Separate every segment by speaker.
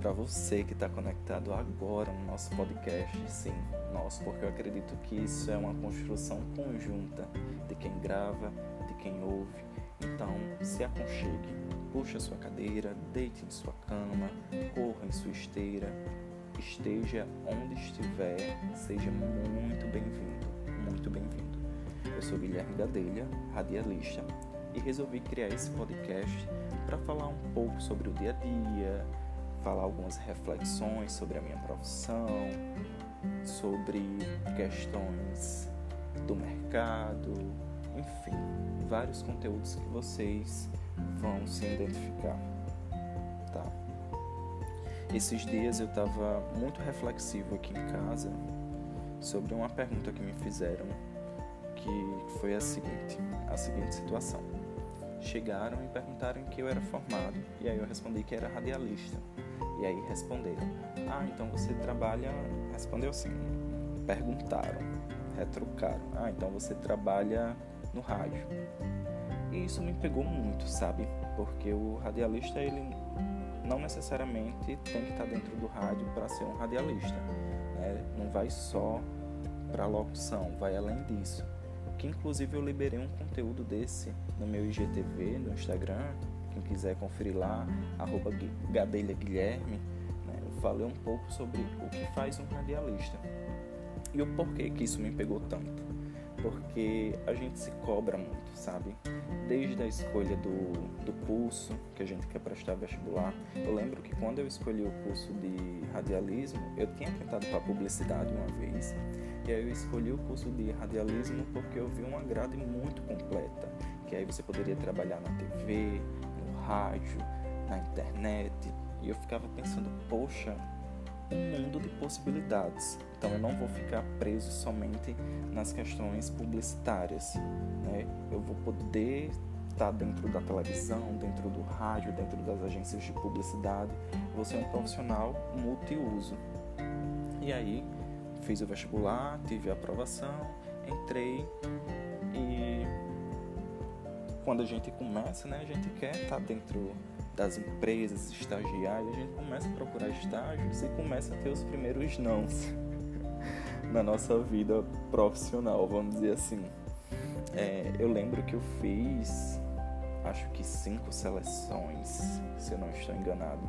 Speaker 1: para você que está conectado agora no nosso podcast, sim, nosso, porque eu acredito que isso é uma construção conjunta de quem grava, de quem ouve. Então, se aconchegue, puxe a sua cadeira, deite em sua cama, corra em sua esteira, esteja onde estiver, seja muito bem-vindo, muito bem-vindo. Eu sou Guilherme Gadelha, radialista, e resolvi criar esse podcast para falar um pouco sobre o dia a dia, falar algumas reflexões sobre a minha profissão, sobre questões do mercado, enfim, vários conteúdos que vocês vão se identificar, tá? Esses dias eu estava muito reflexivo aqui em casa sobre uma pergunta que me fizeram, que foi a seguinte, a seguinte situação. Chegaram e perguntaram que eu era formado, e aí eu respondi que era radialista. E aí responderam: Ah, então você trabalha. Respondeu assim: Perguntaram, retrucaram: Ah, então você trabalha no rádio. E isso me pegou muito, sabe? Porque o radialista, ele não necessariamente tem que estar dentro do rádio para ser um radialista. Né? Não vai só para locução, vai além disso. Que inclusive eu liberei um conteúdo desse no meu IGTV, no Instagram, quem quiser conferir lá, arroba Gadelha Guilherme, né, eu falei um pouco sobre o que faz um radialista. E o porquê que isso me pegou tanto. Porque a gente se cobra muito, sabe? Desde a escolha do, do curso que a gente quer prestar vestibular. Eu lembro que quando eu escolhi o curso de radialismo, eu tinha tentado para publicidade uma vez. E aí eu escolhi o curso de radialismo porque eu vi uma grade muito completa. Que aí você poderia trabalhar na TV, rádio, na internet, e eu ficava pensando, poxa, um mundo de possibilidades. Então eu não vou ficar preso somente nas questões publicitárias. Né? Eu vou poder estar dentro da televisão, dentro do rádio, dentro das agências de publicidade. Vou ser um profissional multiuso. E aí fiz o vestibular, tive a aprovação, entrei e quando a gente começa, né, a gente quer estar tá dentro das empresas, estagiar, a gente começa a procurar estágios e começa a ter os primeiros nãos na nossa vida profissional, vamos dizer assim. É, eu lembro que eu fiz, acho que cinco seleções, se eu não estou enganado,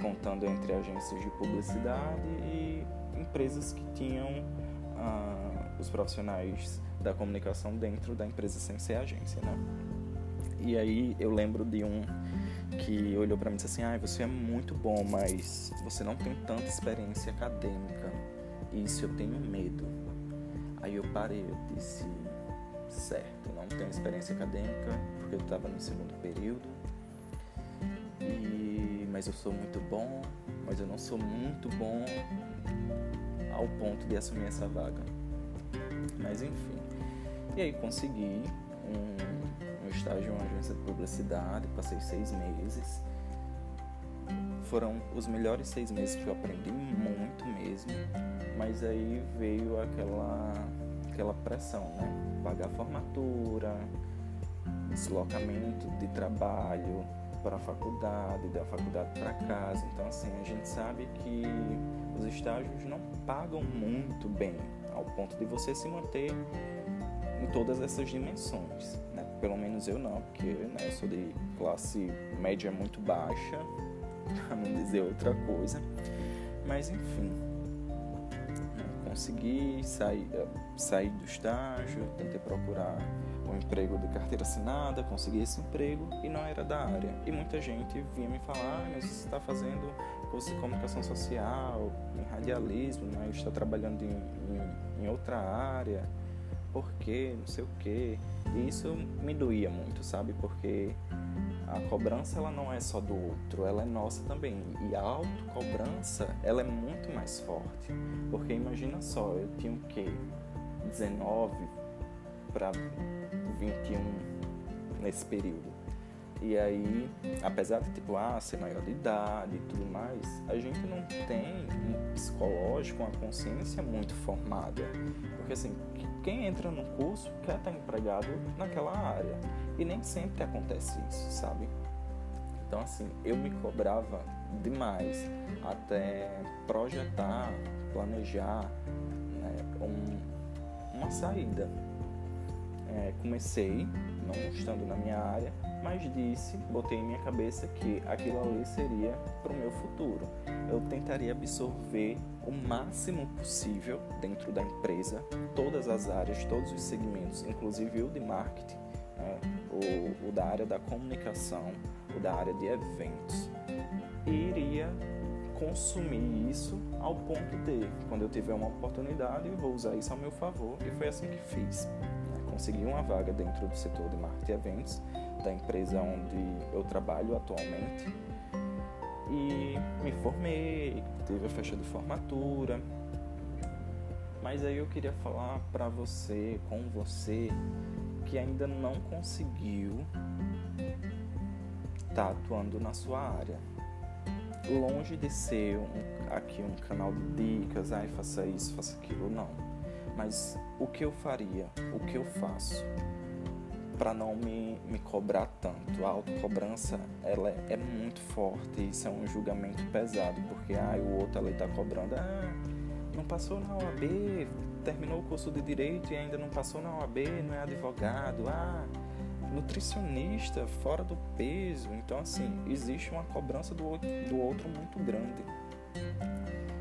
Speaker 1: contando entre agências de publicidade e empresas que tinham ah, os profissionais da comunicação dentro da empresa sem ser agência, né? E aí eu lembro de um que olhou para mim e disse assim: "Ah, você é muito bom, mas você não tem tanta experiência acadêmica. Isso eu tenho medo". Aí eu parei, eu disse: "Certo, não tenho experiência acadêmica porque eu estava no segundo período. E mas eu sou muito bom, mas eu não sou muito bom ao ponto de assumir essa vaga". Mas enfim. E aí consegui um, um estágio em uma agência de publicidade, passei seis meses. Foram os melhores seis meses que eu aprendi muito mesmo, mas aí veio aquela, aquela pressão, né? Pagar formatura, deslocamento de trabalho para a faculdade, da faculdade para casa. Então, assim, a gente sabe que os estágios não pagam muito bem, ao ponto de você se manter em todas essas dimensões. Né? Pelo menos eu não, porque né, eu sou de classe média muito baixa, para não dizer outra coisa. Mas enfim, né, consegui sair, eh, sair do estágio, tentei procurar um emprego de carteira assinada, consegui esse emprego e não era da área. E muita gente vinha me falar, ah, mas você está fazendo curso de comunicação social, em radialismo, mas está trabalhando em, em, em outra área por quê, não sei o quê. E isso me doía muito, sabe? Porque a cobrança ela não é só do outro, ela é nossa também. E a autocobrança, ela é muito mais forte. Porque imagina só, eu tinha o quê? 19 para 21 nesse período. E aí, apesar de tipo, ah, ser maior de idade e tudo mais, a gente não tem um psicológico, uma consciência muito formada. Porque assim, quem entra no curso quer estar empregado naquela área. E nem sempre acontece isso, sabe? Então, assim, eu me cobrava demais até projetar, planejar né, um, uma saída. É, comecei, não estando na minha área, mas disse, botei em minha cabeça que aquilo ali seria para o meu futuro. Eu tentaria absorver o máximo possível dentro da empresa, todas as áreas, todos os segmentos, inclusive o de marketing, né, o, o da área da comunicação, o da área de eventos. E iria consumir isso ao ponto de, quando eu tiver uma oportunidade, vou usar isso ao meu favor. E foi assim que fiz. Consegui uma vaga dentro do setor de marketing e eventos da empresa onde eu trabalho atualmente e me formei, teve a festa de formatura. Mas aí eu queria falar para você, com você, que ainda não conseguiu estar tá atuando na sua área. Longe de ser um, aqui um canal de dicas, ai, faça isso, faça aquilo, não. Mas o que eu faria, o que eu faço, para não me, me cobrar tanto. A autocobrança ela é, é muito forte, isso é um julgamento pesado, porque ah, o outro ali está cobrando, ah, não passou na OAB, terminou o curso de direito e ainda não passou na OAB, não é advogado, ah, nutricionista fora do peso. Então assim, existe uma cobrança do, do outro muito grande.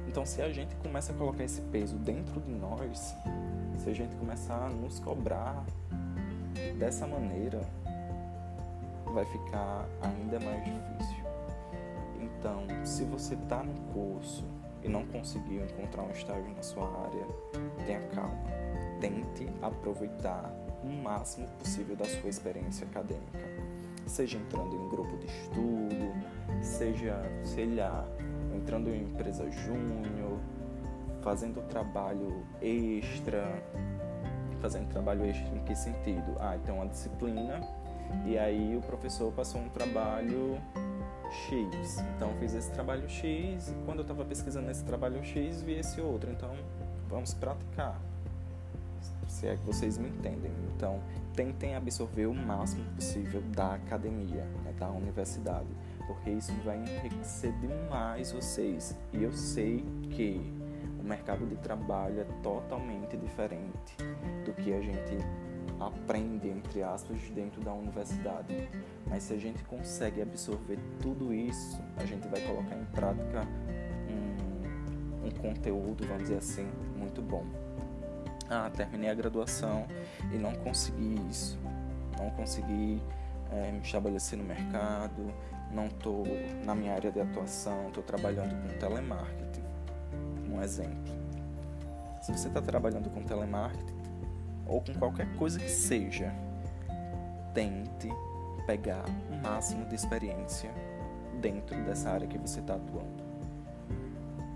Speaker 1: Então se a gente começa a colocar esse peso dentro de nós, se a gente começar a nos cobrar Dessa maneira, vai ficar ainda mais difícil. Então, se você está no curso e não conseguiu encontrar um estágio na sua área, tenha calma. Tente aproveitar o máximo possível da sua experiência acadêmica. Seja entrando em grupo de estudo, seja, sei lá, entrando em empresa júnior, fazendo trabalho extra, fazendo trabalho extra em que sentido? Ah, então uma disciplina e aí o professor passou um trabalho X. Então fiz esse trabalho X e quando eu estava pesquisando esse trabalho X vi esse outro. Então vamos praticar. Se é que vocês me entendem. Então tentem absorver o máximo possível da academia, né, da universidade, porque isso vai enriquecer demais vocês. E eu sei que o mercado de trabalho é totalmente diferente do que a gente aprende, entre aspas, dentro da universidade. Mas se a gente consegue absorver tudo isso, a gente vai colocar em prática um, um conteúdo, vamos dizer assim, muito bom. Ah, terminei a graduação e não consegui isso. Não consegui é, me estabelecer no mercado, não estou na minha área de atuação, estou trabalhando com telemarketing um exemplo. Se você está trabalhando com telemarketing ou com qualquer coisa que seja, tente pegar o máximo de experiência dentro dessa área que você está atuando.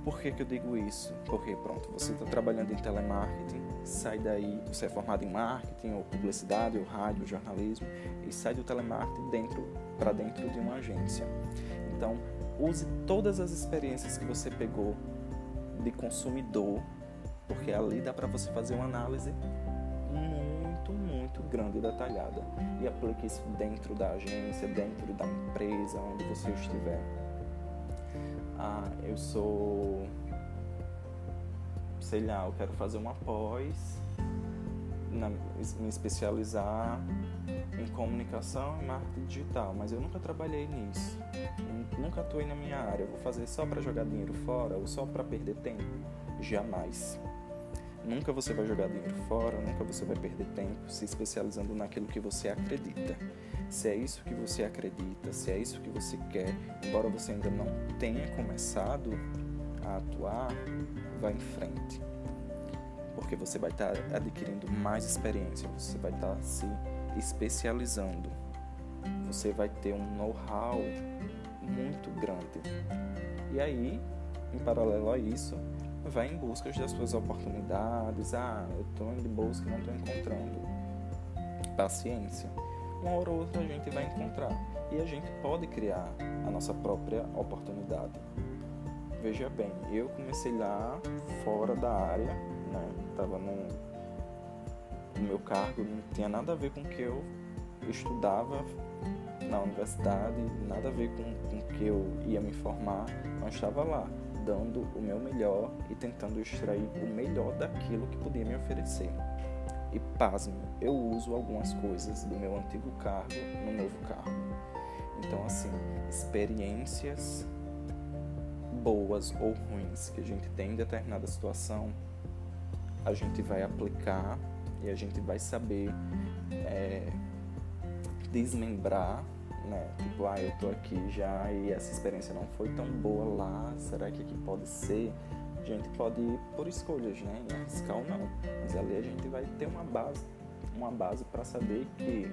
Speaker 1: Por que, que eu digo isso? Porque, pronto, você está trabalhando em telemarketing, sai daí, você é formado em marketing, ou publicidade, ou rádio, ou jornalismo, e sai do telemarketing dentro para dentro de uma agência. Então, use todas as experiências que você pegou de consumidor, porque ali dá para você fazer uma análise muito, muito grande e detalhada e aplique isso dentro da agência, dentro da empresa, onde você estiver. Ah, eu sou, sei lá, eu quero fazer uma pós, na, me especializar em comunicação e marketing digital, mas eu nunca trabalhei nisso. Nunca atuei na minha área. Eu vou fazer só para jogar dinheiro fora ou só para perder tempo? Jamais. Nunca você vai jogar dinheiro fora, nunca você vai perder tempo se especializando naquilo que você acredita. Se é isso que você acredita, se é isso que você quer, embora você ainda não tenha começado a atuar, vá em frente. Porque você vai estar adquirindo mais experiência, você vai estar se especializando. Você vai ter um know-how muito grande. E aí, em paralelo a isso, vai em busca das suas oportunidades. Ah, eu estou em busca e não estou encontrando. Paciência. Uma hora ou outra a gente vai encontrar. E a gente pode criar a nossa própria oportunidade. Veja bem, eu comecei lá fora da área, né? Tava no, no meu cargo, não tinha nada a ver com o que eu estudava na universidade, nada a ver com, com o que eu ia me formar, mas estava lá, dando o meu melhor e tentando extrair o melhor daquilo que podia me oferecer. E pasme, eu uso algumas coisas do meu antigo cargo no novo cargo. Então, assim, experiências boas ou ruins que a gente tem em determinada situação, a gente vai aplicar e a gente vai saber é, desmembrar, né? Tipo, ah, eu tô aqui já e essa experiência não foi tão boa lá, será que aqui pode ser? A gente pode ir por escolhas, né? E arriscar ou não. Mas ali a gente vai ter uma base, uma base para saber que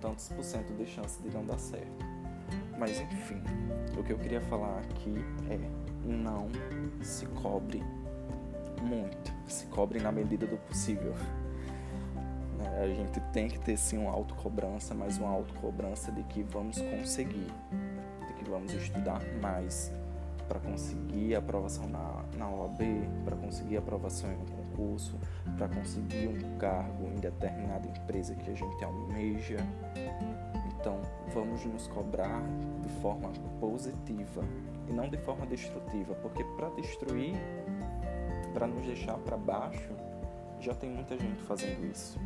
Speaker 1: tantos por cento de chance de não dar certo. Mas enfim, o que eu queria falar aqui é não se cobre muito, se cobre na medida do possível. Né? A gente tem que ter sim uma autocobrança, mas uma autocobrança de que vamos conseguir, de que vamos estudar mais para conseguir aprovação na, na OAB, para conseguir aprovação em um concurso, para conseguir um cargo em determinada empresa que a gente almeja. Então, vamos nos cobrar de forma positiva e não de forma destrutiva, porque para destruir, para nos deixar para baixo, já tem muita gente fazendo isso.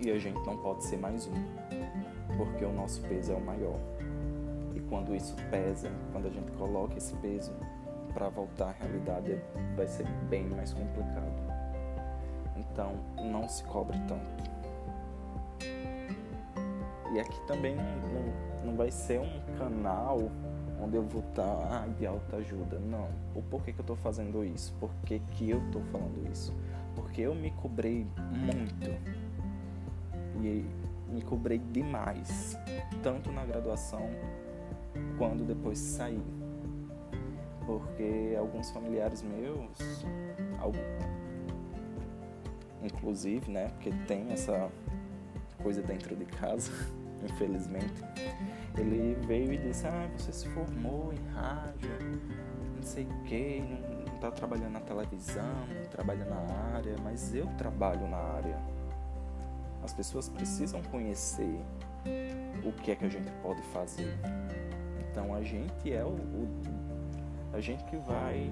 Speaker 1: E a gente não pode ser mais um, porque o nosso peso é o maior. E quando isso pesa, quando a gente coloca esse peso para voltar à realidade, vai ser bem mais complicado. Então, não se cobre tanto. E aqui também não, não vai ser um canal onde eu vou estar ah, de alta ajuda. Não. O porquê que eu estou fazendo isso? Por que, que eu estou falando isso? Porque eu me cobrei muito. E me cobrei demais. Tanto na graduação quanto depois saí. Porque alguns familiares meus, inclusive, né? Porque tem essa coisa dentro de casa infelizmente, ele veio e disse: Ah, você se formou em rádio, não sei o que, não, está trabalhando na televisão, não trabalha na área, mas eu trabalho na área. As pessoas precisam conhecer o que é que a gente pode fazer. Então a gente é o, o a gente que vai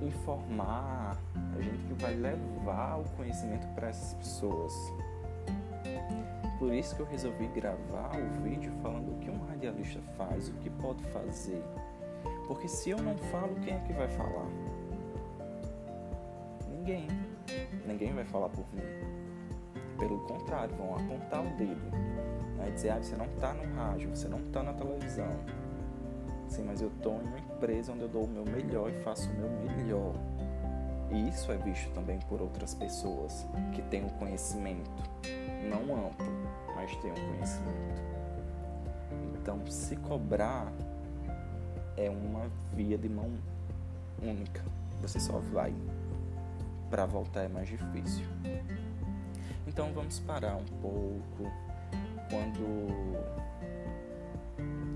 Speaker 1: informar, a gente que vai levar o conhecimento para essas pessoas. Por isso que eu resolvi gravar o vídeo falando o que um radialista faz, o que pode fazer. Porque se eu não falo, quem é que vai falar? Ninguém. Ninguém vai falar por mim. Pelo contrário, vão apontar o dedo. Né? Dizer, ah, você não está no rádio, você não está na televisão. Sim, mas eu estou em uma empresa onde eu dou o meu melhor e faço o meu melhor. E isso é visto também por outras pessoas que têm o conhecimento, não amplo, mas têm o conhecimento. Então, se cobrar é uma via de mão única. Você só vai. Para voltar é mais difícil. Então, vamos parar um pouco quando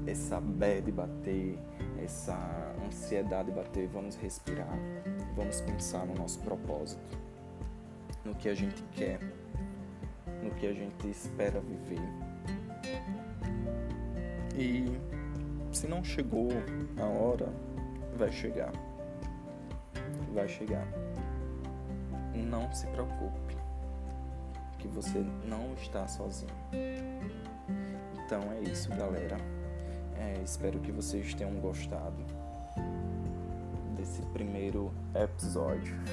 Speaker 1: essa bad bater, essa ansiedade bater, vamos respirar, vamos pensar no nosso propósito, no que a gente quer, no que a gente espera viver. E se não chegou a hora, vai chegar. Vai chegar. Não se preocupe, que você não está sozinho. Então é isso, galera. É, espero que vocês tenham gostado desse primeiro episódio.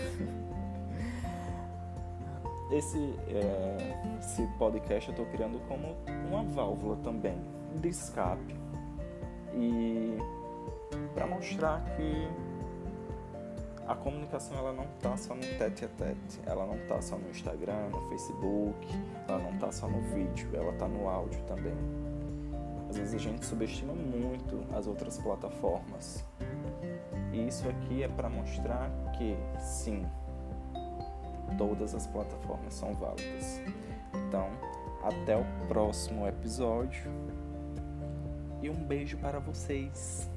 Speaker 1: esse, é, esse podcast eu estou criando como uma válvula também de escape e para mostrar que a comunicação ela não está só no tete a tete, ela não está só no Instagram, no Facebook, ela não está só no vídeo, ela está no áudio também. Às vezes a gente subestima muito as outras plataformas. E isso aqui é para mostrar que sim, todas as plataformas são válidas. Então, até o próximo episódio e um beijo para vocês.